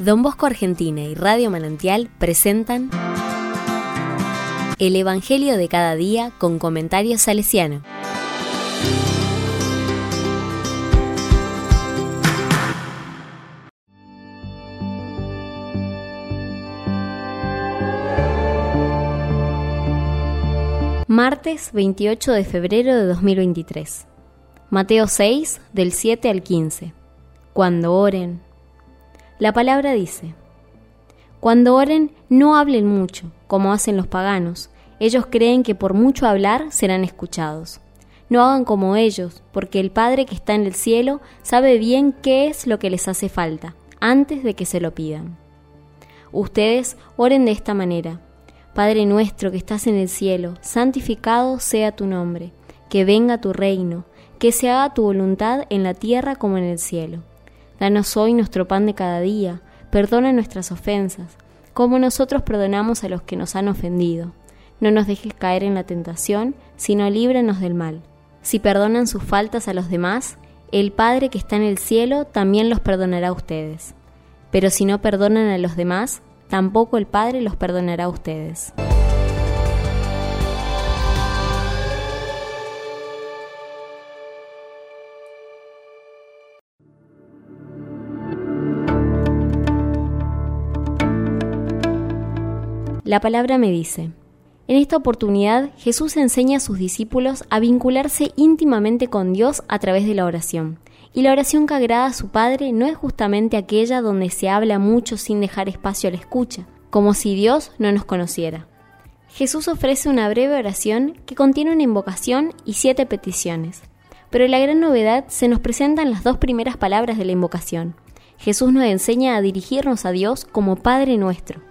Don Bosco Argentina y Radio Manantial presentan El Evangelio de cada día con comentarios salesiano. Martes 28 de febrero de 2023. Mateo 6, del 7 al 15. Cuando oren, la palabra dice, Cuando oren, no hablen mucho, como hacen los paganos. Ellos creen que por mucho hablar serán escuchados. No hagan como ellos, porque el Padre que está en el cielo sabe bien qué es lo que les hace falta, antes de que se lo pidan. Ustedes oren de esta manera. Padre nuestro que estás en el cielo, santificado sea tu nombre, que venga tu reino, que se haga tu voluntad en la tierra como en el cielo. Danos hoy nuestro pan de cada día, perdona nuestras ofensas, como nosotros perdonamos a los que nos han ofendido. No nos dejes caer en la tentación, sino líbranos del mal. Si perdonan sus faltas a los demás, el Padre que está en el cielo también los perdonará a ustedes. Pero si no perdonan a los demás, tampoco el Padre los perdonará a ustedes. La palabra me dice, en esta oportunidad Jesús enseña a sus discípulos a vincularse íntimamente con Dios a través de la oración. Y la oración que agrada a su Padre no es justamente aquella donde se habla mucho sin dejar espacio a la escucha, como si Dios no nos conociera. Jesús ofrece una breve oración que contiene una invocación y siete peticiones. Pero la gran novedad se nos presenta en las dos primeras palabras de la invocación. Jesús nos enseña a dirigirnos a Dios como Padre nuestro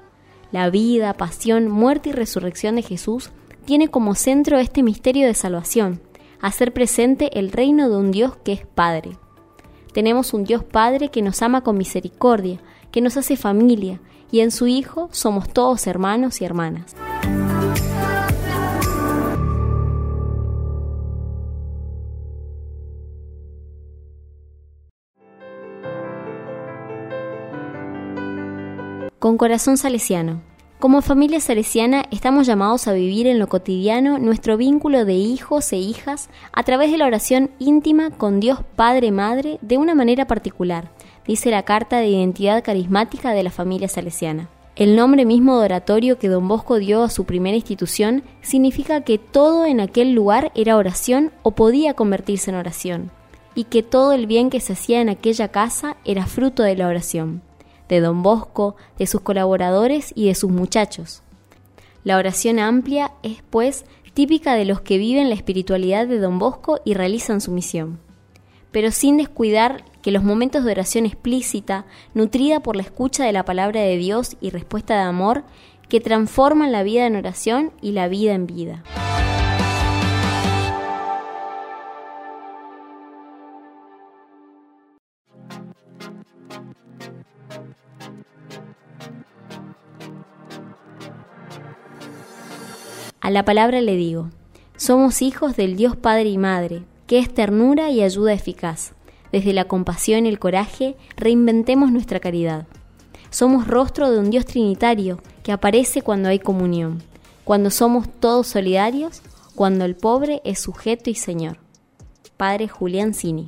la vida, pasión, muerte y resurrección de Jesús tiene como centro este misterio de salvación, hacer presente el reino de un Dios que es Padre. Tenemos un Dios Padre que nos ama con misericordia, que nos hace familia, y en su Hijo somos todos hermanos y hermanas. Con corazón salesiano. Como familia salesiana estamos llamados a vivir en lo cotidiano nuestro vínculo de hijos e hijas a través de la oración íntima con Dios Padre Madre de una manera particular, dice la Carta de Identidad Carismática de la familia salesiana. El nombre mismo de oratorio que don Bosco dio a su primera institución significa que todo en aquel lugar era oración o podía convertirse en oración, y que todo el bien que se hacía en aquella casa era fruto de la oración de don Bosco, de sus colaboradores y de sus muchachos. La oración amplia es, pues, típica de los que viven la espiritualidad de don Bosco y realizan su misión. Pero sin descuidar que los momentos de oración explícita, nutrida por la escucha de la palabra de Dios y respuesta de amor, que transforman la vida en oración y la vida en vida. A la palabra le digo, somos hijos del Dios Padre y Madre, que es ternura y ayuda eficaz. Desde la compasión y el coraje, reinventemos nuestra caridad. Somos rostro de un Dios trinitario que aparece cuando hay comunión, cuando somos todos solidarios, cuando el pobre es sujeto y señor. Padre Julián Cini.